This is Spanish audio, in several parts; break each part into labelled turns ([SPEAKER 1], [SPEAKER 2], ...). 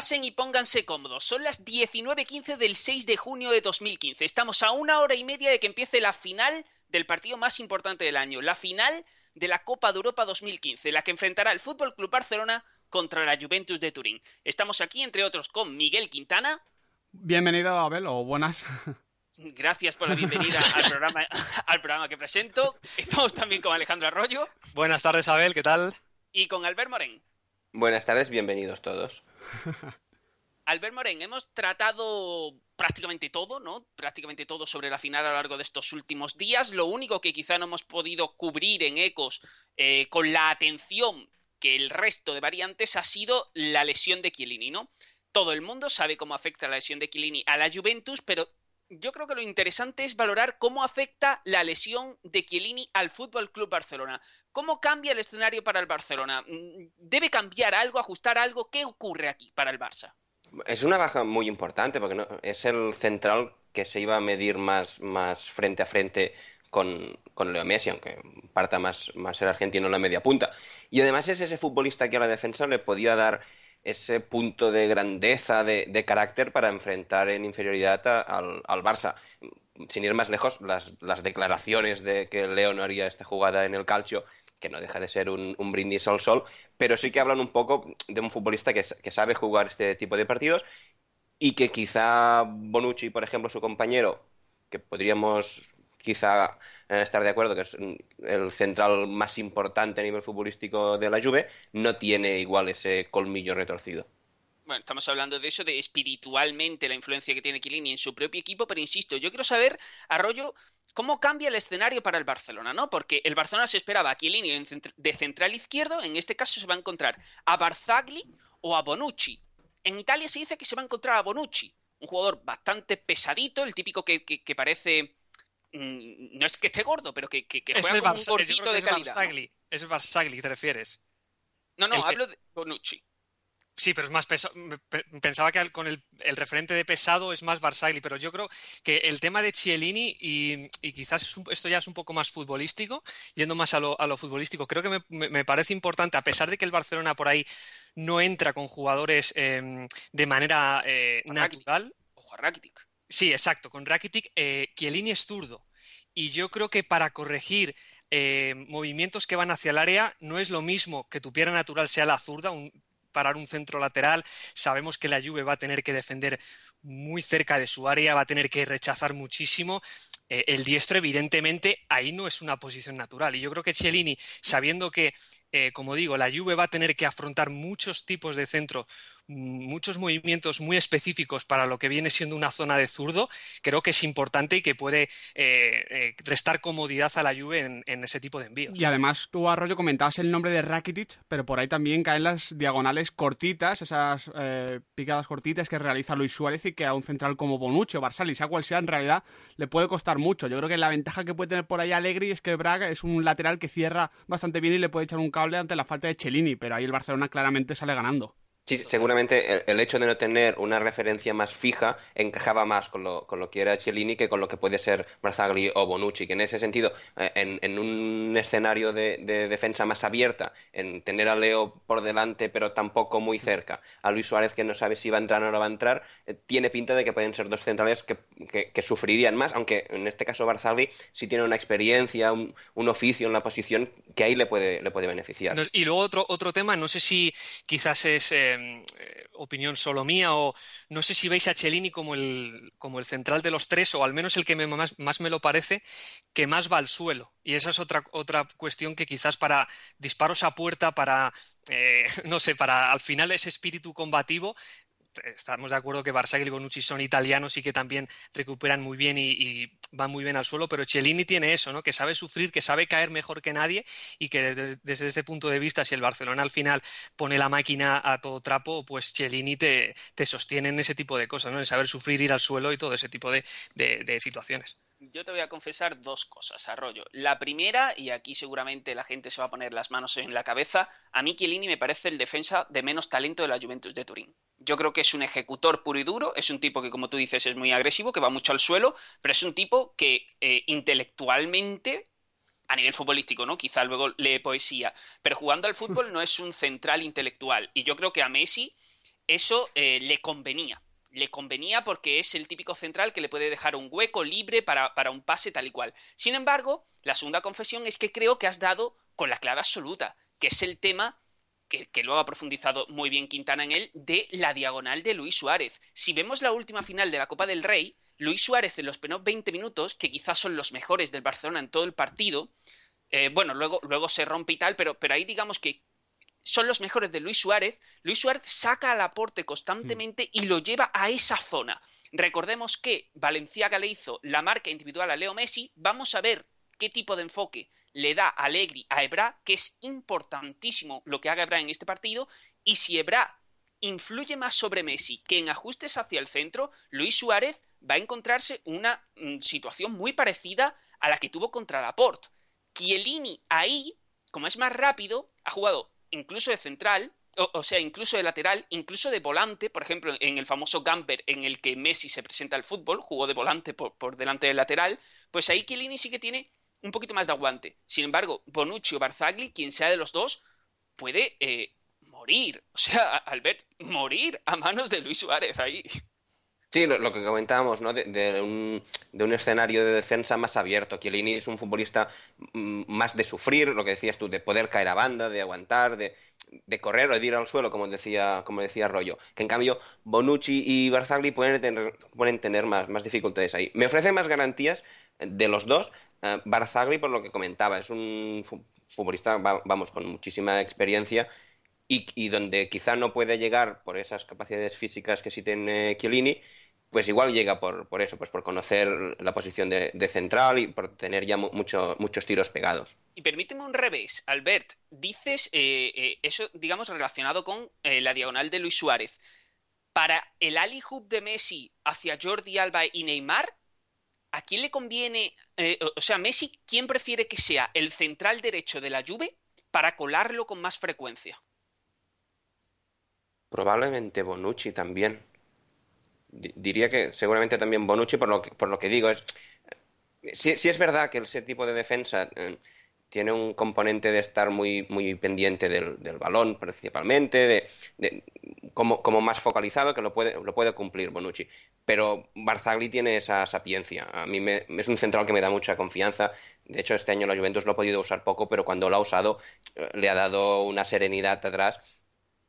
[SPEAKER 1] Pasen y pónganse cómodos. Son las 19.15 del 6 de junio de 2015. Estamos a una hora y media de que empiece la final del partido más importante del año, la final de la Copa de Europa 2015, la que enfrentará el Fútbol Club Barcelona contra la Juventus de Turín. Estamos aquí, entre otros, con Miguel Quintana.
[SPEAKER 2] Bienvenido, Abel, o buenas.
[SPEAKER 1] Gracias por la bienvenida al programa, al programa que presento. Estamos también con Alejandro Arroyo.
[SPEAKER 3] Buenas tardes, Abel, ¿qué tal?
[SPEAKER 1] Y con Albert Morén.
[SPEAKER 4] Buenas tardes, bienvenidos todos.
[SPEAKER 1] Albert Morén, hemos tratado prácticamente todo, ¿no? Prácticamente todo sobre la final a lo largo de estos últimos días. Lo único que quizá no hemos podido cubrir en ecos eh, con la atención que el resto de variantes ha sido la lesión de Chiellini, ¿no? Todo el mundo sabe cómo afecta la lesión de Chiellini a la Juventus, pero yo creo que lo interesante es valorar cómo afecta la lesión de Chiellini al Fútbol Club Barcelona. ¿Cómo cambia el escenario para el Barcelona? Mm, ¿Debe cambiar algo, ajustar algo? ¿Qué ocurre aquí para el Barça?
[SPEAKER 4] Es una baja muy importante porque no, es el central que se iba a medir más, más frente a frente con, con, Leo Messi, aunque parta más, más el argentino en la media punta. Y además es ese futbolista que a la defensa le podía dar ese punto de grandeza, de, de carácter para enfrentar en inferioridad al, al, Barça. Sin ir más lejos, las, las, declaraciones de que Leo no haría esta jugada en el calcio que no deja de ser un, un, brindis al sol, pero sí que hablan un poco de un futbolista que, que, sabe jugar este tipo de partidos y que quizá Bonucci, por ejemplo, su compañero, que podríamos quizá estar de acuerdo que es el central más importante a nivel futbolístico de la Juve, no tiene igual ese colmillo retorcido.
[SPEAKER 1] Bueno, estamos hablando de eso, de espiritualmente la influencia que tiene Chiellini en su propio equipo, pero insisto, yo quiero saber, Arroyo, cómo cambia el escenario para el Barcelona, ¿no? Porque el Barcelona se esperaba a Chiellini de central izquierdo, en este caso se va a encontrar a Barzagli o a Bonucci. En Italia se dice que se va a encontrar a Bonucci, un jugador bastante pesadito, el típico que, que parece... Mmm, no es que esté gordo, pero que, que, que juega
[SPEAKER 3] es
[SPEAKER 1] como un gordito de
[SPEAKER 3] es
[SPEAKER 1] calidad.
[SPEAKER 3] Barzagli, ¿no? Es Barzagli, ¿te refieres?
[SPEAKER 1] No, no,
[SPEAKER 3] El que-
[SPEAKER 1] hablo de Bonucci.
[SPEAKER 3] Sí, pero es más pesado. Pensaba que con el, el referente de pesado es más Barzagli, pero yo creo que el tema de Chiellini, y, y quizás es un- esto ya es un poco más futbolístico, yendo más a lo, a lo futbolístico, creo que me, me- parece importante, a pesar de que el Barcelona por ahí no entra con jugadores eh, de manera eh, natural.
[SPEAKER 1] Ojo a Rakitic.
[SPEAKER 3] Sí, exacto, con Rakitic, eh, Chiellini es zurdo. Y yo creo que para corregir eh, movimientos que van hacia el área no es lo mismo que tu pierna natural sea la zurda, un- parar un centro lateral. Sabemos que la Juve va a tener que defender muy cerca de su área, va a tener que rechazar muchísimo. Eh, el diestro, evidentemente, ahí no es una posición natural. Y yo creo que Chiellini, sabiendo que, eh, como digo, la Juve va a tener que afrontar muchos tipos de centro, muchos movimientos muy específicos para lo que viene siendo una zona de zurdo, creo que es importante y que puede eh, eh, restar comodidad a la Juve en, ese tipo de envíos.
[SPEAKER 2] Y además tú, Arroyo, comentabas el nombre de Rakitic, pero por ahí también caen las diagonales cortitas, esas eh, picadas cortitas que realiza Luis Suárez y que a un central como Bonucci o Barzali, sea cual sea, en realidad le puede costar mucho. Yo creo que la ventaja que puede tener por ahí Allegri es que Braga es un lateral que cierra bastante bien y le puede echar un cable ante la falta de Cellini, pero ahí el Barcelona claramente sale ganando.
[SPEAKER 4] Sí, seguramente el, el hecho de no tener una referencia más fija encajaba más con lo, con lo que era Cellini que con lo que puede ser Barzagli o Bonucci, que en ese sentido, eh, en, en un escenario de, de defensa más abierta, en tener a Leo por delante pero tampoco muy cerca, a Luis Suárez que no sabe si va a entrar o no va a entrar, eh, tiene pinta de que pueden ser dos centrales que, que, que sufrirían más, aunque en este caso Barzagli sí tiene una experiencia, un, un oficio en la posición que ahí le puede, le puede beneficiar.
[SPEAKER 3] Y luego otro, otro tema, no sé si quizás es eh, eh, opinión solo mía o no sé si veis a Cellini como el, como el central de los tres o al menos el que más me lo parece, que más va al suelo. Y esa es otra, otra cuestión que quizás para disparos a puerta, para, eh, no sé, para al final ese espíritu combativo, estamos de acuerdo que Barzagli y Bonucci son italianos y que también recuperan muy bien y, van muy bien al suelo, pero Cellini tiene eso, ¿no? Que sabe sufrir, que sabe caer mejor que nadie y que desde, desde este punto de vista, si el Barcelona al final pone la máquina a todo trapo, pues Cellini te, te sostiene en ese tipo de cosas, ¿no? En saber sufrir, ir al suelo y todo ese tipo de situaciones
[SPEAKER 1] yo te voy a confesar dos cosas, Arroyo. La primera, y aquí seguramente la gente se va a poner las manos en la cabeza, a mí Chiellini me parece el defensa de menos talento de la Juventus de Turín. Yo creo que es un ejecutor puro y duro, es un tipo que, como tú dices, es muy agresivo, que va mucho al suelo, pero es un tipo que eh, intelectualmente a nivel futbolístico, ¿no? Quizá luego lee poesía, pero jugando al fútbol no es un central intelectual. Y yo creo que a Messi eso eh, le convenía le convenía porque es el típico central que le puede dejar un hueco libre para, un pase tal y cual. Sin embargo, la segunda confesión es que creo que has dado con la clave absoluta, que es el tema que, que, luego ha profundizado muy bien Quintana en él, de la diagonal de Luis Suárez. Si vemos la última final de la Copa del Rey, Luis Suárez en los primeros 20 minutos, que quizás son los mejores del Barcelona en todo el partido, eh, bueno, luego, luego se rompe y tal, pero, pero ahí digamos que son los mejores de Luis Suárez, Luis Suárez saca al aporte constantemente y lo lleva a esa zona. Recordemos que Valenciaga le hizo la marca individual a Leo Messi. Vamos a ver qué tipo de enfoque le da Allegri a Ebra, que es importantísimo lo que haga Ebra en este partido. Y si Ebra influye más sobre Messi que en ajustes hacia el centro, Luis Suárez va a encontrarse una mm, situación muy parecida a la que tuvo contra Laporte. Chiellini ahí, como es más rápido, ha jugado incluso de central, o, sea, incluso de lateral, incluso de volante, por ejemplo, en el famoso Gamper en el que Messi se presenta al fútbol, jugó de volante por, delante del lateral, pues ahí Chiellini sí que tiene un poquito más de aguante. Sin embargo, Bonucci o Barzagli, quien sea de los dos, puede eh, morir, o sea, Albert, morir a manos de Luis Suárez ahí.
[SPEAKER 4] Sí, lo, que comentábamos, ¿no? De, un, de, un, escenario de defensa más abierto. Chiellini es un futbolista mm, más de sufrir, lo que decías tú, de poder caer a banda, de aguantar, de, de correr o de ir al suelo, como decía, como decía Rollo. Que en cambio Bonucci y Barzagli pueden tener, pueden tener más, más dificultades ahí. Me ofrece más garantías de los dos. Uh, Barzagli, por lo que comentaba, es un futbolista, vamos, con muchísima experiencia y, y, donde quizá no puede llegar por esas capacidades físicas que sí tiene Chiellini, pues igual llega por, por eso, pues por conocer la posición de, central y por tener ya mucho, muchos tiros pegados.
[SPEAKER 1] Y permíteme un revés, Albert, dices eh, eh, eso, digamos, relacionado con eh, la diagonal de Luis Suárez. Para el Ali Hub de Messi hacia Jordi Alba y Neymar, ¿a quién le conviene, o sea, Messi, quién prefiere que sea el central derecho de la Juve para colarlo con más frecuencia?
[SPEAKER 4] Probablemente Bonucci también diría que seguramente también Bonucci, por lo que, por lo que digo, es. Sí, es verdad que ese tipo de defensa eh, tiene un componente de estar muy, muy pendiente del, balón, principalmente, de, como, como, más focalizado, que lo puede, lo puede cumplir Bonucci. Pero Barzagli tiene esa sapiencia. A mí me, es un central que me da mucha confianza. De hecho, este año la Juventus lo ha podido usar poco, pero cuando lo ha usado, eh, le ha dado una serenidad atrás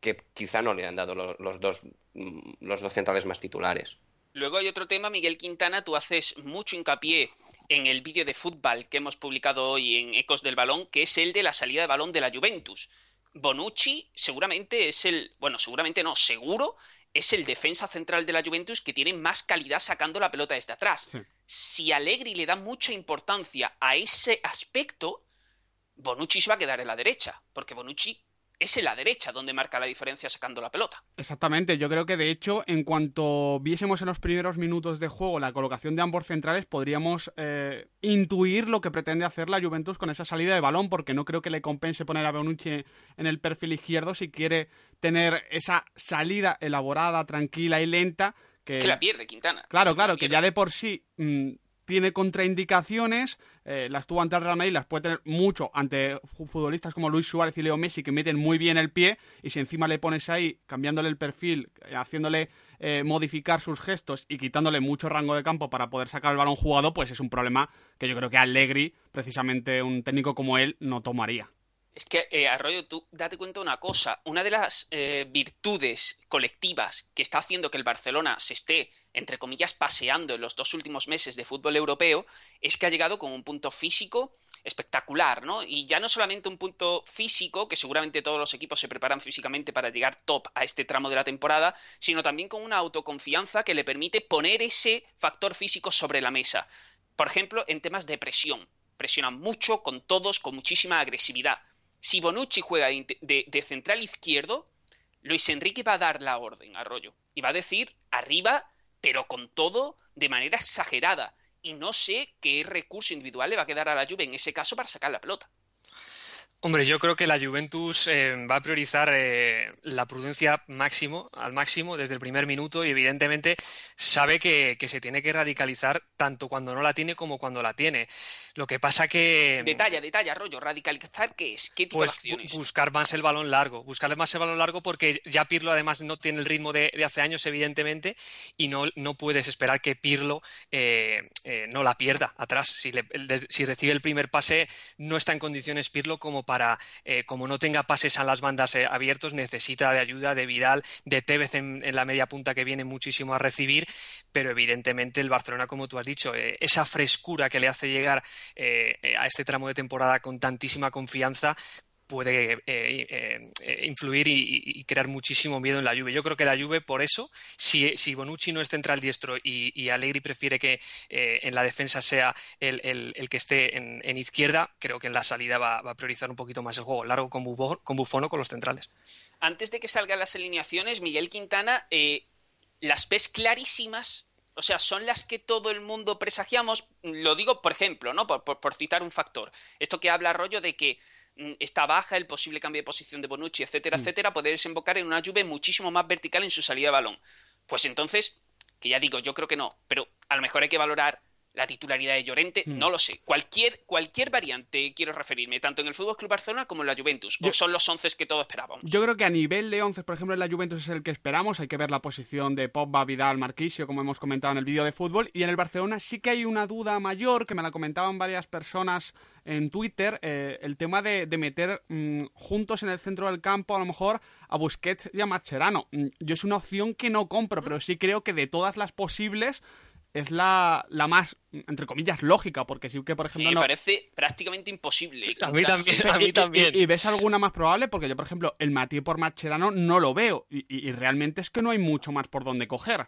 [SPEAKER 4] que quizá no le han dado los, dos, mm, los dos centrales más titulares.
[SPEAKER 1] Luego hay otro tema, Miguel Quintana, tú haces mucho hincapié en el vídeo de fútbol que hemos publicado hoy en Ecos del Balón, que es el de la salida de balón de la Juventus. Bonucci seguramente es el, bueno, seguramente no, seguro es el defensa central de la Juventus que tiene más calidad sacando la pelota desde atrás. Si Allegri le da mucha importancia a ese aspecto, Bonucci se va a quedar en la derecha, porque Bonucci es en la derecha donde marca la diferencia sacando la pelota.
[SPEAKER 2] Exactamente, yo creo que de hecho, en cuanto viésemos en los primeros minutos de juego la colocación de ambos centrales, podríamos eh, intuir lo que pretende hacer la Juventus con esa salida de balón, porque no creo que le compense poner a Bonucci en el perfil izquierdo si quiere tener esa salida elaborada, tranquila y lenta. Que,
[SPEAKER 1] que la pierde Quintana.
[SPEAKER 2] Claro, claro, que ya de por sí mm, tiene contraindicaciones, eh, las tuvo ante el las puede tener mucho ante futbolistas como Luis Suárez y Leo Messi que meten muy bien el pie y si encima le pones ahí cambiándole el perfil, eh, haciéndole eh, modificar sus gestos y quitándole mucho rango de campo para poder sacar el balón jugado, pues es un problema que yo creo que Allegri, precisamente un técnico como él, no tomaría.
[SPEAKER 1] Es que, eh, Arroyo, tú date cuenta de una cosa. Una de las eh, virtudes colectivas que está haciendo que el Barcelona se esté, entre comillas, paseando en los dos últimos meses de fútbol europeo es que ha llegado con un punto físico espectacular, ¿no? Y ya no solamente un punto físico, que seguramente todos los equipos se preparan físicamente para llegar top a este tramo de la temporada, sino también con una autoconfianza que le permite poner ese factor físico sobre la mesa. Por ejemplo, en temas de presión. Presionan mucho, con todos, con muchísima agresividad. Si Bonucci juega de, central izquierdo, Luis Enrique va a dar la orden a Rollo. Y va a decir arriba, pero con todo de manera exagerada y no sé qué recurso individual le va a quedar a la Juve en ese caso para sacar la pelota.
[SPEAKER 3] Hombre, yo creo que la Juventus eh, va a priorizar eh, la prudencia máximo, al máximo desde el primer minuto y evidentemente sabe que, se tiene que radicalizar tanto cuando no la tiene como cuando la tiene. Lo que pasa que...
[SPEAKER 1] Detalla, detalla, rollo, radicalizar, ¿qué es? ¿Qué tipo
[SPEAKER 3] pues,
[SPEAKER 1] de acciones?
[SPEAKER 3] Buscar más el balón largo, buscarle más el balón largo porque ya Pirlo además no tiene el ritmo de, hace años evidentemente y no, no puedes esperar que Pirlo eh, no la pierda atrás. Si, si recibe el primer pase no está en condiciones Pirlo como para, eh, como no tenga pases a las bandas eh, abiertos, necesita de ayuda de Vidal, de Tevez en, la media punta que viene muchísimo a recibir, pero evidentemente el Barcelona, como tú has dicho, eh, esa frescura que le hace llegar a este tramo de temporada con tantísima confianza, puede eh, eh, eh, influir y, crear muchísimo miedo en la Juve. Yo creo que la Juve, por eso, si, si Bonucci no es central diestro y, y Allegri prefiere que en la defensa sea el, que esté en, izquierda, creo que en la salida va, a priorizar un poquito más el juego largo con, Buffon con los centrales.
[SPEAKER 1] Antes de que salgan las alineaciones, Miguel Quintana, las ves clarísimas o sea, son las que todo el mundo presagiamos. Lo digo, por ejemplo, ¿no? Por, por, citar un factor. Esto que habla rollo de que esta baja, el posible cambio de posición de Bonucci, etcétera, mm. etcétera, puede desembocar en una Juve muchísimo más vertical en su salida de balón. Pues entonces, que ya digo, yo creo que no, pero a lo mejor hay que valorar la titularidad de Llorente, mm. no lo sé. Cualquier, cualquier variante quiero referirme, tanto en el Fútbol Club Barcelona como en la Juventus. o son los once que todos esperábamos.
[SPEAKER 2] Yo creo que a nivel de once, por ejemplo, en la Juventus es el que esperamos. Hay que ver la posición de Pogba, Vidal, Marquisio, como hemos comentado en el vídeo de fútbol. Y en el Barcelona sí que hay una duda mayor, que me la comentaban varias personas en Twitter, eh, el tema de, meter mm, juntos en el centro del campo, a lo mejor, a Busquets y a Macherano. Mm, yo es una opción que no compro, pero sí creo que de todas las posibles es la, la más, entre comillas, lógica, porque sí que, por ejemplo...
[SPEAKER 1] Me parece prácticamente imposible.
[SPEAKER 3] A mí también, a mí también.
[SPEAKER 2] Y, ves alguna más probable? Porque yo, por ejemplo, el Mati por Macherano no lo veo, y, realmente es que no hay mucho más por donde coger.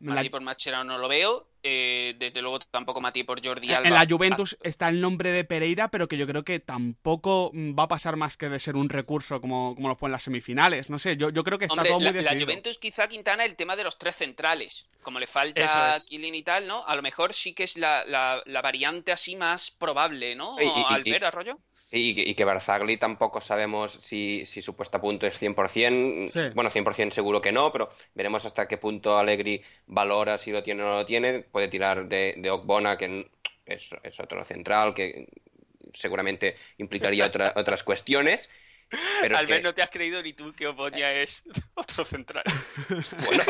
[SPEAKER 1] Mati por Macherano no lo veo, eh, desde luego tampoco Mati por Jordi Alba.
[SPEAKER 2] En la Juventus está el nombre de Pereira, pero que yo creo que tampoco va a pasar más que de ser un recurso como, como lo fue en las semifinales. No sé, yo, yo creo que está todo muy
[SPEAKER 1] la, La Juventus quizá Quintana el tema de los tres centrales, como le falta a Kilin y tal, ¿no? A lo mejor sí que es la, la, variante así más probable, ¿no? Al ver Arroyo.
[SPEAKER 4] Y, que Barzagli tampoco sabemos si, su puesta a punto es 100%. Bueno, 100% seguro que no, pero veremos hasta qué punto Allegri valora si lo tiene o no lo tiene. Puede tirar de, de Okbona, que es, es otro central, que seguramente implicaría otras cuestiones.
[SPEAKER 1] Pero Al menos no te has creído ni tú que Obonia es otro central.
[SPEAKER 4] Bueno,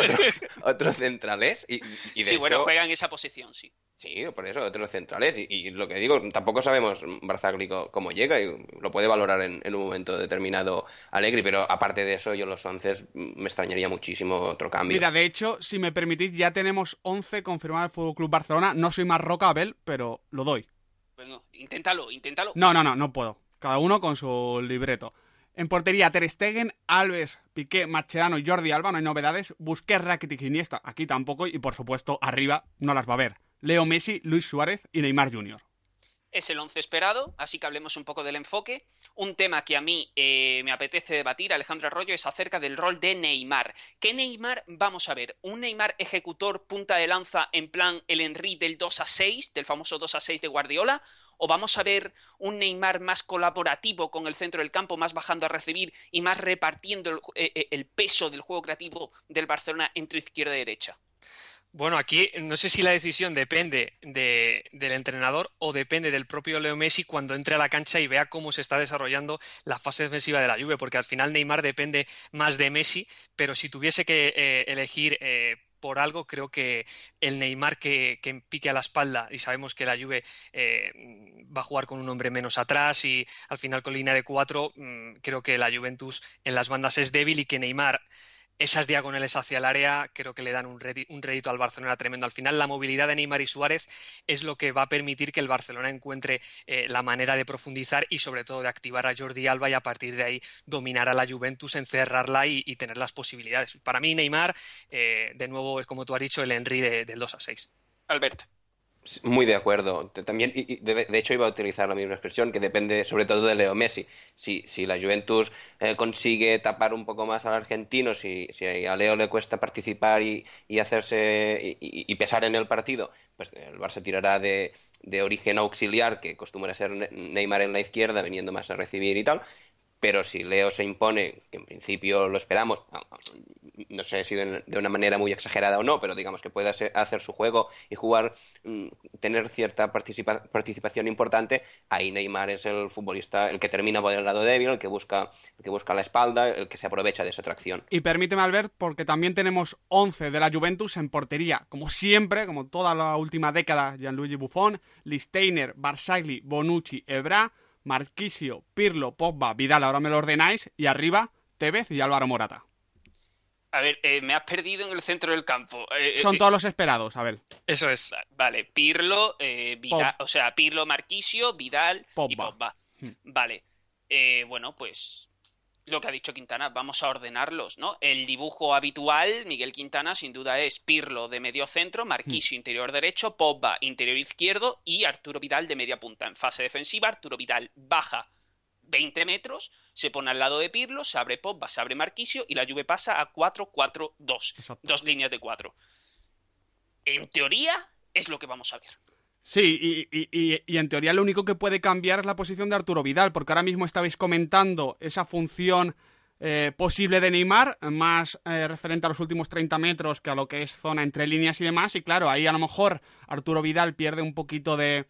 [SPEAKER 4] otros centrales. Y, y
[SPEAKER 1] sí, bueno, juega en esa posición, sí.
[SPEAKER 4] Sí, por eso, otros centrales. Y, lo que digo, tampoco sabemos Barzagli cómo llega y lo puede valorar en, un momento determinado Alegri, pero aparte de eso, yo los 11 me extrañaría muchísimo otro cambio.
[SPEAKER 2] Mira, de hecho, si me permitís, ya tenemos 11 confirmados del FC Club Barcelona. No soy más roca, Abel, pero lo doy.
[SPEAKER 1] Bueno, inténtalo, inténtalo.
[SPEAKER 2] No, no, no, no puedo. Cada uno con su libreto. En portería, Ter Stegen, Alves, Piqué, Macherano, Jordi Alba, no hay novedades. Busquets, Rakitic y Iniesta, aquí tampoco. Y por supuesto, arriba no las va a ver. Leo Messi, Luis Suárez y Neymar Jr.
[SPEAKER 1] Es el once esperado, así que hablemos un poco del enfoque. Un tema que a mí eh, me apetece debatir, Alejandro Arroyo, es acerca del rol de Neymar. ¿Qué Neymar vamos a ver? ¿Un Neymar ejecutor punta de lanza en plan el Henry del 2 a 6, del famoso 2 a 6 de Guardiola? ¿O vamos a ver un Neymar más colaborativo con el centro del campo, más bajando a recibir y más repartiendo el, eh, eh, peso del juego creativo del Barcelona entre izquierda y derecha?
[SPEAKER 3] Bueno, aquí no sé si la decisión depende del entrenador o depende del propio Leo Messi cuando entre a la cancha y vea cómo se está desarrollando la fase defensiva de la Juve, porque al final Neymar depende más de Messi, pero si tuviese que eh, elegir por algo, creo que el Neymar que, pique a la espalda y sabemos que la Juve eh, va a jugar con un hombre menos atrás y al final con línea de cuatro, mm, creo que la Juventus en las bandas es débil y que Neymar esas diagonales hacia el área creo que le dan un, rédito al Barcelona tremendo. Al final, la movilidad de Neymar y Suárez es lo que va a permitir que el Barcelona encuentre eh, la manera de profundizar y, sobre todo, de activar a Jordi Alba y a partir de ahí dominar a la Juventus, encerrarla y, tener las posibilidades. Para mí, Neymar, eh, de nuevo, es como tú has dicho, el Henry del 2 a 6.
[SPEAKER 1] Albert.
[SPEAKER 4] Muy de acuerdo. También, y de, hecho, iba a utilizar la misma expresión, que depende sobre todo de Leo Messi. Si, si la Juventus eh, consigue tapar un poco más al argentino, si, si a Leo le cuesta participar y, y hacerse y, pesar en el partido, pues el Barça tirará de, de origen auxiliar, que acostumbra ser Neymar en la izquierda, viniendo más a recibir y tal pero si Leo se impone, que en principio lo esperamos, no sé si de, una manera muy exagerada o no, pero digamos que puede hacer su juego y jugar, mm, tener cierta participación importante, ahí Neymar es el futbolista, el que termina por el lado débil, el que busca, el que busca la espalda, el que se aprovecha de esa atracción.
[SPEAKER 2] Y permíteme, Albert, porque también tenemos 11 de la Juventus en portería, como siempre, como toda la última década, Gianluigi Buffon, Listeiner, Barsagli, Bonucci, Ebra, Marquisio, Pirlo, Pogba, Vidal, ahora me lo ordenáis, y arriba Tevez y Álvaro Morata.
[SPEAKER 1] A ver, eh, me has perdido en el centro del campo.
[SPEAKER 2] Eh, eh, Son todos los esperados, a ver.
[SPEAKER 3] Eso es.
[SPEAKER 1] Vale, Pirlo, Vidal, o sea, Pirlo, Marquisio, Vidal y Pogba. Hmm. Vale. bueno, pues lo que ha dicho Quintana, vamos a ordenarlos, ¿no? El dibujo habitual, Miguel Quintana, sin duda es Pirlo de medio centro, Marquisio hmm. interior derecho, Pogba interior izquierdo y Arturo Vidal de media punta. En fase defensiva, Arturo Vidal baja 20 metros, se pone al lado de Pirlo, se abre Pogba, se abre Marquisio y la Juve pasa a 4-4-2. Dos líneas de cuatro. En teoría, es lo que vamos a ver.
[SPEAKER 2] Sí, y, y, y, en teoría lo único que puede cambiar es la posición de Arturo Vidal, porque ahora mismo estabais comentando esa función eh, posible de Neymar, más eh, referente a los últimos 30 metros que a lo que es zona entre líneas y demás, y claro, ahí a lo mejor Arturo Vidal pierde un poquito de,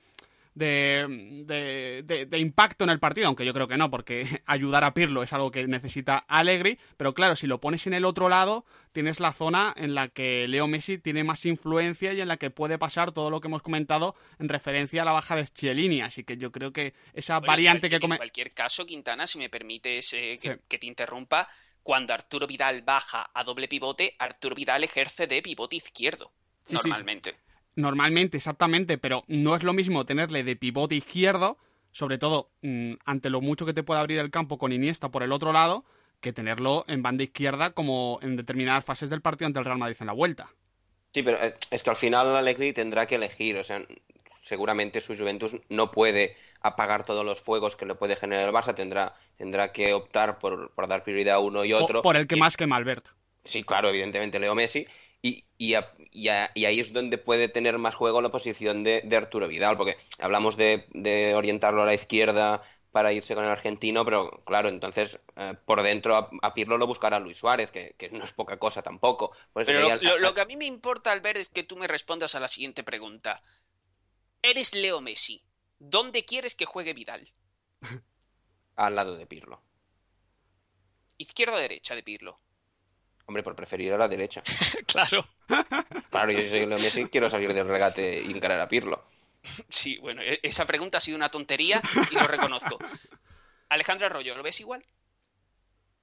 [SPEAKER 2] de, de, impacto en el partido, aunque yo creo que no, porque ayudar a Pirlo es algo que necesita Allegri, pero claro, si lo pones en el otro lado, tienes la zona en la que Leo Messi tiene más influencia y en la que puede pasar todo lo que hemos comentado en referencia a la baja de Chiellini, así que yo creo que esa variante que...
[SPEAKER 1] En cualquier caso, Quintana, si me permites eh, que, te interrumpa, cuando Arturo Vidal baja a doble pivote, Arturo Vidal ejerce de pivote izquierdo, normalmente.
[SPEAKER 2] Normalmente, exactamente, pero no es lo mismo tenerle de pivote izquierdo, sobre todo mm, ante lo mucho que te puede abrir el campo con Iniesta por el otro lado, que tenerlo en banda izquierda como en determinadas fases del partido ante el Real Madrid en la vuelta.
[SPEAKER 4] Sí, pero eh, es que al final Allegri tendrá que elegir, o sea, seguramente su Juventus no puede apagar todos los fuegos que le puede generar el Barça, tendrá, tendrá que optar por, dar prioridad a uno y otro.
[SPEAKER 2] Por, el que más que Malbert.
[SPEAKER 4] Sí, claro, evidentemente Leo Messi, y, y, ahí es donde puede tener más juego la posición de, Arturo Vidal, porque hablamos de, orientarlo a la izquierda para irse con el argentino, pero claro, entonces eh, por dentro a, Pirlo lo buscará Luis Suárez, que, no es poca cosa tampoco.
[SPEAKER 1] pero lo, que a mí me importa, al ver es que tú me respondas a la siguiente pregunta. Eres Leo Messi. ¿Dónde quieres que juegue Vidal?
[SPEAKER 4] Al lado de Pirlo.
[SPEAKER 1] ¿Izquierda o derecha de Pirlo?
[SPEAKER 4] Hombre, por preferir a la derecha.
[SPEAKER 3] claro.
[SPEAKER 4] Claro, yo soy Leo Messi quiero salir del regate y encarar a Pirlo.
[SPEAKER 1] Sí, bueno, e-, esa pregunta ha sido una tontería y lo reconozco. Alejandro Arroyo, ¿lo ves igual?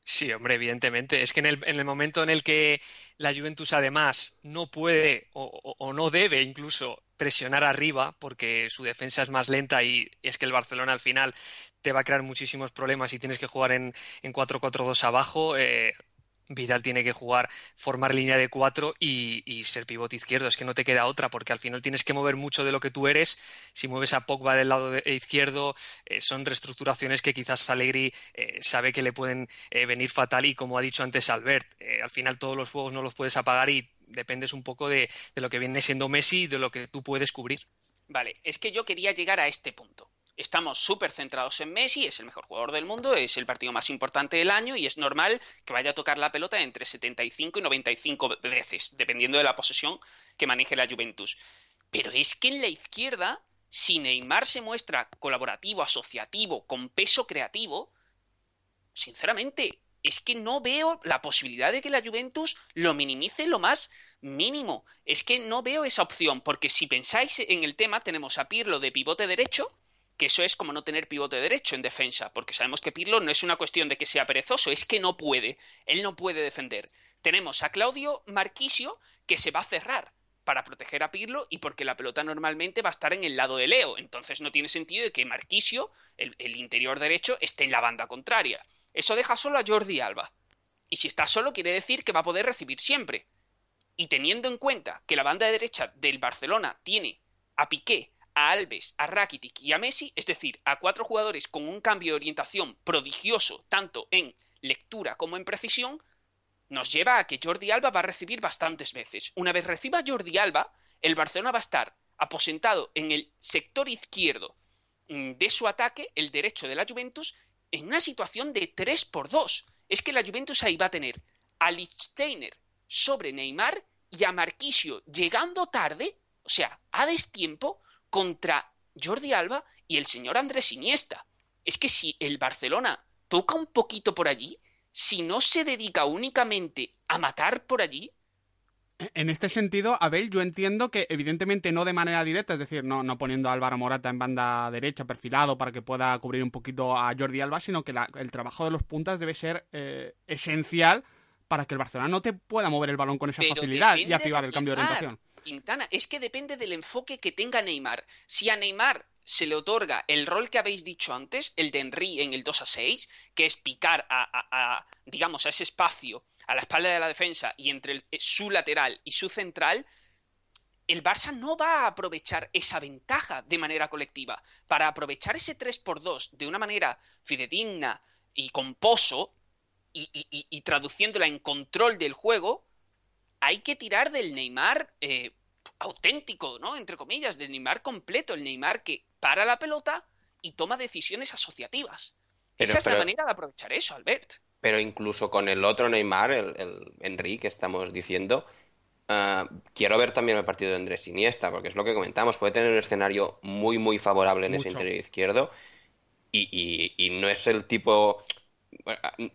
[SPEAKER 3] Sí, hombre, evidentemente. Es que en el, en el, momento en el que la Juventus además no puede o, o, no debe incluso presionar arriba porque su defensa es más lenta y es que el Barcelona al final te va a crear muchísimos problemas y tienes que jugar en, en 4-4-2 abajo, eh, Vidal tiene que jugar, formar línea de cuatro y, ser pivote izquierdo. Es que no te queda otra, porque al final tienes que mover mucho de lo que tú eres. Si mueves a Pogba del lado izquierdo, eh, son reestructuraciones que quizás Allegri eh, sabe que le pueden eh, venir fatal. Y como ha dicho antes Albert, al final todos los fuegos no los puedes apagar y dependes un poco de, de lo que viene siendo Messi y de lo que tú puedes cubrir.
[SPEAKER 1] Vale, es que yo quería llegar a este punto estamos súper centrados en Messi, es el mejor jugador del mundo, es el partido más importante del año y es normal que vaya a tocar la pelota entre 75 y 95 veces, dependiendo de la posesión que maneje la Juventus. Pero es que en la izquierda, si Neymar se muestra colaborativo, asociativo, con peso creativo, sinceramente, es que no veo la posibilidad de que la Juventus lo minimice lo más mínimo. Es que no veo esa opción, porque si pensáis en el tema, tenemos a Pirlo de pivote derecho, eso es como no tener pivote derecho en defensa, porque sabemos que Pirlo no es una cuestión de que sea perezoso, es que no puede, él no puede defender. tenemos a Claudio Marquisio que se va a cerrar para proteger a Pirlo y porque la pelota normalmente va a estar en el lado de Leo. Entonces no tiene sentido que Marquisio, el, el interior derecho, esté en la banda contraria. Eso deja solo a Jordi Alba. Y si está solo quiere decir que va a poder recibir siempre. Y teniendo en cuenta que la banda derecha del Barcelona tiene a Piqué, a Alves, a Rakitic y a Messi, es decir, a cuatro jugadores con un cambio de orientación prodigioso tanto en lectura como en precisión, nos lleva a que Jordi Alba va a recibir bastantes veces. Una vez reciba Jordi Alba, el Barcelona va a estar aposentado en el sector izquierdo mm, de su ataque, el derecho de la Juventus, en una situación de 3 por 2. Es que la Juventus ahí va a tener a Lichtsteiner sobre Neymar y a Marquisio llegando tarde, o sea, a destiempo, contra Jordi Alba y el señor Andrés Iniesta. Es que si el Barcelona toca un poquito por allí, si no se dedica únicamente a matar por allí,
[SPEAKER 2] en este sentido, Abel, yo entiendo que evidentemente no de manera directa, es decir, no, no poniendo a Álvaro Morata en banda derecha, perfilado, para que pueda cubrir un poquito a Jordi Alba, sino que el trabajo de los puntas debe ser eh, esencial para que el Barcelona no te pueda mover el balón con esa facilidad y activar el cambio de orientación.
[SPEAKER 1] Quintana, es que depende del enfoque que tenga Neymar. Si a Neymar se le otorga el rol que habéis dicho antes, el de Henry en el 2 a 6, que es picar a, digamos, a ese espacio, a la espalda de la defensa y entre eh, su lateral y su central, el Barça no va a aprovechar esa ventaja de manera colectiva. Para aprovechar ese 3 por 2 de una manera fidedigna y con pozo, y, traduciéndola en control del juego, hay que tirar del Neymar eh, auténtico, ¿no? Entre comillas, del Neymar completo, el Neymar que para la pelota y toma decisiones asociativas. Esa es la manera de aprovechar eso, Albert.
[SPEAKER 4] Pero incluso con el otro Neymar, el, el Henry que estamos diciendo, ah, quiero ver también el partido de Andrés Iniesta, porque es lo que comentamos, puede tener un escenario muy, muy favorable en ese interior izquierdo y, y, no es el tipo...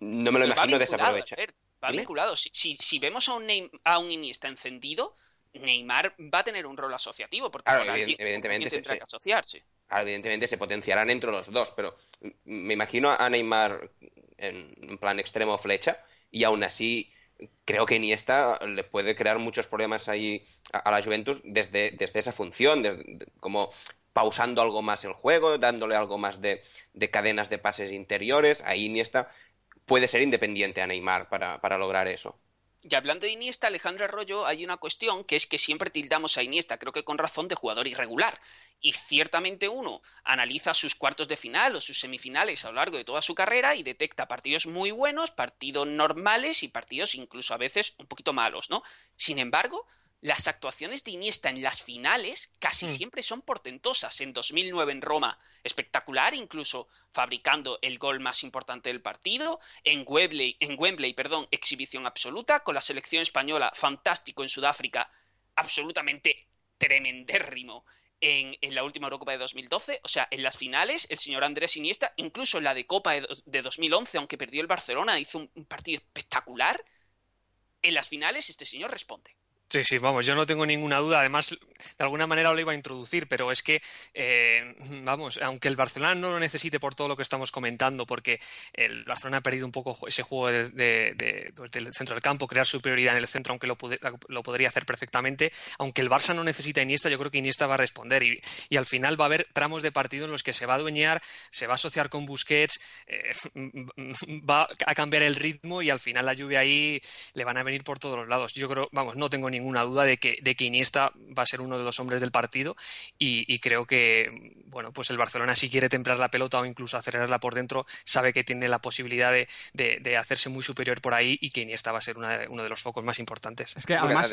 [SPEAKER 4] no me lo imagino desaprovechar.
[SPEAKER 1] Va vinculado. Si, si, vemos a un, a un Iniesta encendido, Neymar va a tener un rol asociativo, porque
[SPEAKER 4] evidentemente
[SPEAKER 1] tendrá que asociarse.
[SPEAKER 4] evidentemente se potenciarán entre los dos, pero me imagino a Neymar en plan extremo flecha y aún así creo que Iniesta le puede crear muchos problemas ahí a, la Juventus desde, desde esa función, como pausando algo más el juego, dándole algo más de, de, cadenas de pases interiores. Ahí Iniesta puede ser independiente a Neymar para, para lograr eso.
[SPEAKER 1] Y hablando de Iniesta, Alejandro Arroyo, hay una cuestión que es que siempre tildamos a Iniesta, creo que con razón, de jugador irregular. Y ciertamente uno analiza sus cuartos de final o sus semifinales a lo largo de toda su carrera y detecta partidos muy buenos, partidos normales y partidos incluso a veces un poquito malos, ¿no? Sin embargo, las actuaciones de Iniesta en las finales casi hmm. siempre son portentosas. En 2009 en Roma, espectacular, incluso fabricando el gol más importante del partido. En Wembley, en Wembley perdón, exhibición absoluta. Con la selección española, fantástico en Sudáfrica, absolutamente tremendérrimo. En, en, la última Eurocopa de 2012, o sea, en las finales, el señor Andrés Iniesta, incluso en la de Copa de, de 2011, aunque perdió el Barcelona, hizo un partido espectacular. En las finales, este señor responde.
[SPEAKER 3] Sí, sí, vamos, yo no tengo ninguna duda. Además, de alguna manera lo iba a introducir, pero es que, eh, vamos, aunque el Barcelona no lo necesite por todo lo que estamos comentando, porque el Barcelona ha perdido un poco ese juego pues, del centro del campo, crear superioridad en el centro, aunque lo, lo, podría hacer perfectamente, aunque el Barça no necesita Iniesta, yo creo que Iniesta va a responder y, y, al final va a haber tramos de partido en los que se va a adueñar, se va a asociar con Busquets, eh, va a cambiar el ritmo y al final la lluvia ahí le van a venir por todos los lados. Yo creo, vamos, no tengo ni ninguna duda de que, de que Iniesta va a ser uno de los hombres del partido y, creo que, bueno, pues el Barcelona si quiere templar la pelota o incluso acelerarla por dentro, sabe que tiene la posibilidad de, de, hacerse muy superior por ahí y que Iniesta va a ser uno de los focos más importantes.
[SPEAKER 1] Es que además...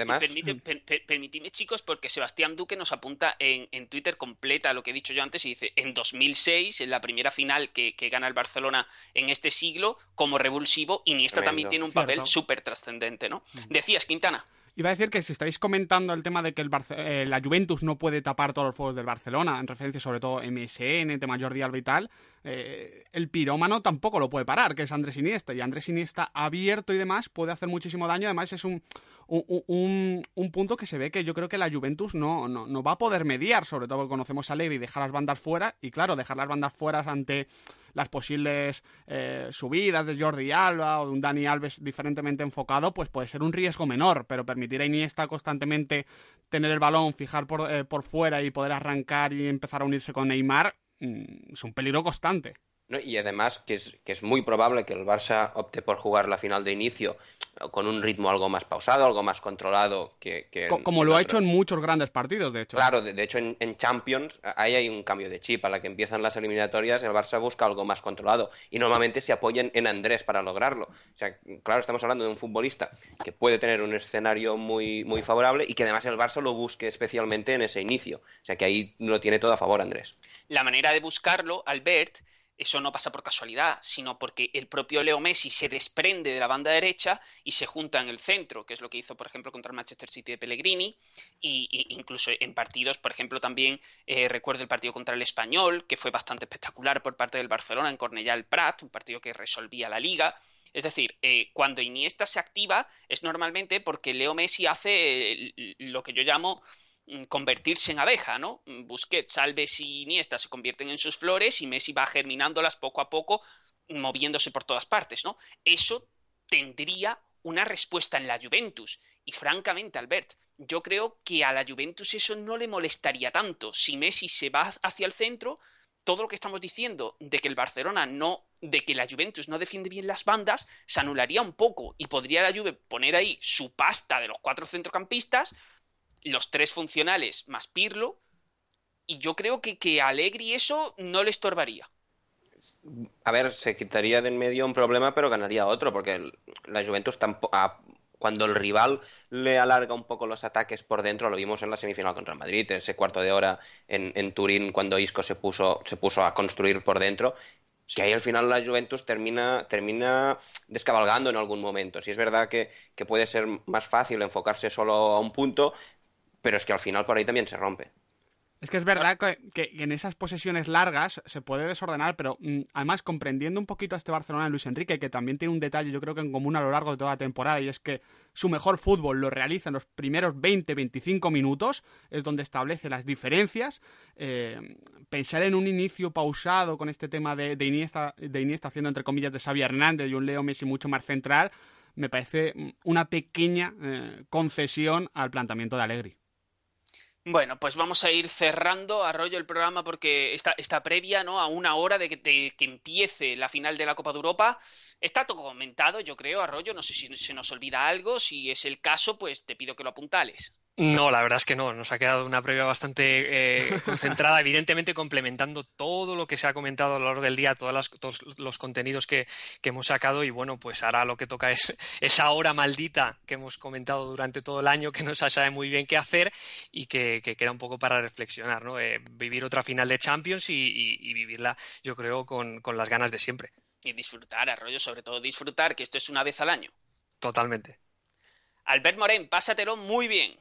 [SPEAKER 1] permitidme, chicos, porque Sebastián Duque nos apunta en, en, Twitter completa lo que he dicho yo antes y dice, en 2006, en la primera final que, gana el Barcelona en este siglo, como revulsivo, Iniesta también tiene un papel súper trascendente, ¿no? Mm. Decías, Quintana.
[SPEAKER 2] Iba a decir que si estáis comentando el tema de que el eh, la Juventus no puede tapar todos los fuegos del Barcelona, en referencia sobre todo MSN, tema Jordi Alba y tal, eh, el pirómano tampoco lo puede parar, que es Andrés Iniesta. Y Andrés Iniesta abierto y demás puede hacer muchísimo daño. Además es un, un, un, punto que se ve que yo creo que la Juventus no, no, no va a poder mediar, sobre todo porque conocemos a y dejar las bandas fuera, y claro, dejar las bandas fuera ante las posibles eh, subidas de Jordi Alba o de un Dani Alves diferentemente enfocado, pues puede ser un riesgo menor, pero permitir a Iniesta constantemente tener el balón, fijar por, eh, por fuera y poder arrancar y empezar a unirse con Neymar, mm, es un peligro constante.
[SPEAKER 4] Y además que es, que es muy probable que el Barça opte por jugar la final de inicio con un ritmo algo más pausado, algo más controlado que...
[SPEAKER 2] como lo ha hecho en muchos grandes partidos, de hecho.
[SPEAKER 4] Claro, de, hecho en, Champions ahí hay un cambio de chip. A la que empiezan las eliminatorias el Barça busca algo más controlado y normalmente se apoyan en Andrés para lograrlo. O sea, claro, estamos hablando de un futbolista que puede tener un escenario muy, muy favorable y que además el Barça lo busque especialmente en ese inicio. O sea que ahí lo tiene todo a favor Andrés.
[SPEAKER 1] La manera de buscarlo, Albert eso no pasa por casualidad, sino porque el propio Leo Messi se desprende de la banda derecha y se junta en el centro, que es lo que hizo, por ejemplo, contra el Manchester City de Pellegrini, y, incluso en partidos, por ejemplo, también eh, recuerdo el partido contra el Español, que fue bastante espectacular por parte del Barcelona en Cornellà el Prat, un partido que resolvía la liga. Es decir, eh, cuando Iniesta se activa es normalmente porque Leo Messi hace eh, lo que yo llamo convertirse en abeja, ¿no? Mm, Busquets, Alves y Iniesta se convierten en sus flores y Messi va germinándolas poco a poco, moviéndose por todas partes, ¿no? Eso tendría una respuesta en la Juventus. Y francamente, Albert, yo creo que a la Juventus eso no le molestaría tanto. Si Messi se va hacia el centro, todo lo que estamos diciendo de que el Barcelona no, de que la Juventus no defiende bien las bandas, se anularía un poco y podría la Juve poner ahí su pasta de los cuatro centrocampistas, los tres funcionales más Pirlo, y yo creo que, que a Allegri eso no le estorbaría.
[SPEAKER 4] A ver, se quitaría de en medio un problema, pero ganaría otro, porque la Juventus tampoco, cuando el rival le alarga un poco los ataques por dentro, lo vimos en la semifinal contra el Madrid, ese cuarto de hora en, Turín, cuando Isco se puso, se puso a construir por dentro, que ahí al final la Juventus termina, termina descabalgando en algún momento. Si es verdad que, que puede ser más fácil enfocarse solo a un punto, pero es que al final por ahí también se rompe.
[SPEAKER 2] Es que es verdad que, en esas posesiones largas se puede desordenar, pero mm, además comprendiendo un poquito a este Barcelona de Luis Enrique, que también tiene un detalle yo creo que en común a lo largo de toda la temporada, y es que su mejor fútbol lo realiza en los primeros 20-25 minutos, es donde establece las diferencias. Eh, pensar en un inicio pausado con este tema de, de, Iniesta, de Iniesta haciendo entre comillas de Xavi Hernández y un Leo Messi mucho más central, me parece mm, una pequeña eh, concesión al planteamiento de Allegri.
[SPEAKER 1] Bueno, pues vamos a ir cerrando, Arroyo, el programa porque está, está previa ¿no? a una hora de que, de que, empiece la final de la Copa de Europa. Está todo comentado, yo creo, Arroyo. No sé si se nos olvida algo. Si es el caso, pues te pido que lo apuntales.
[SPEAKER 3] No, la verdad es que no. Nos ha quedado una previa bastante eh, concentrada, evidentemente complementando todo lo que se ha comentado a lo largo del día, todos los contenidos que, hemos sacado. Y bueno, pues ahora lo que toca es esa hora maldita que hemos comentado durante todo el año, que no se sabe muy bien qué hacer y que, queda un poco para reflexionar, ¿no? Eh, vivir otra final de Champions y, vivirla, yo creo, con, con las ganas de siempre.
[SPEAKER 1] Y disfrutar, Arroyo, sobre todo disfrutar, que esto es una vez al año.
[SPEAKER 3] Totalmente.
[SPEAKER 1] Albert Morén, pásatelo muy bien.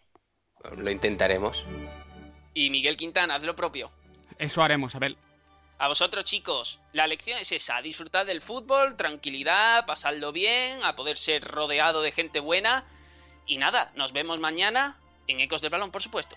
[SPEAKER 4] Lo intentaremos.
[SPEAKER 1] Y Miguel Quintana, haz lo propio.
[SPEAKER 2] Eso haremos, Abel.
[SPEAKER 1] A vosotros, chicos, la lección es esa: disfrutad del fútbol, tranquilidad, pasadlo bien, a poder ser rodeado de gente buena. Y nada, nos vemos mañana en Ecos del Balón, por supuesto.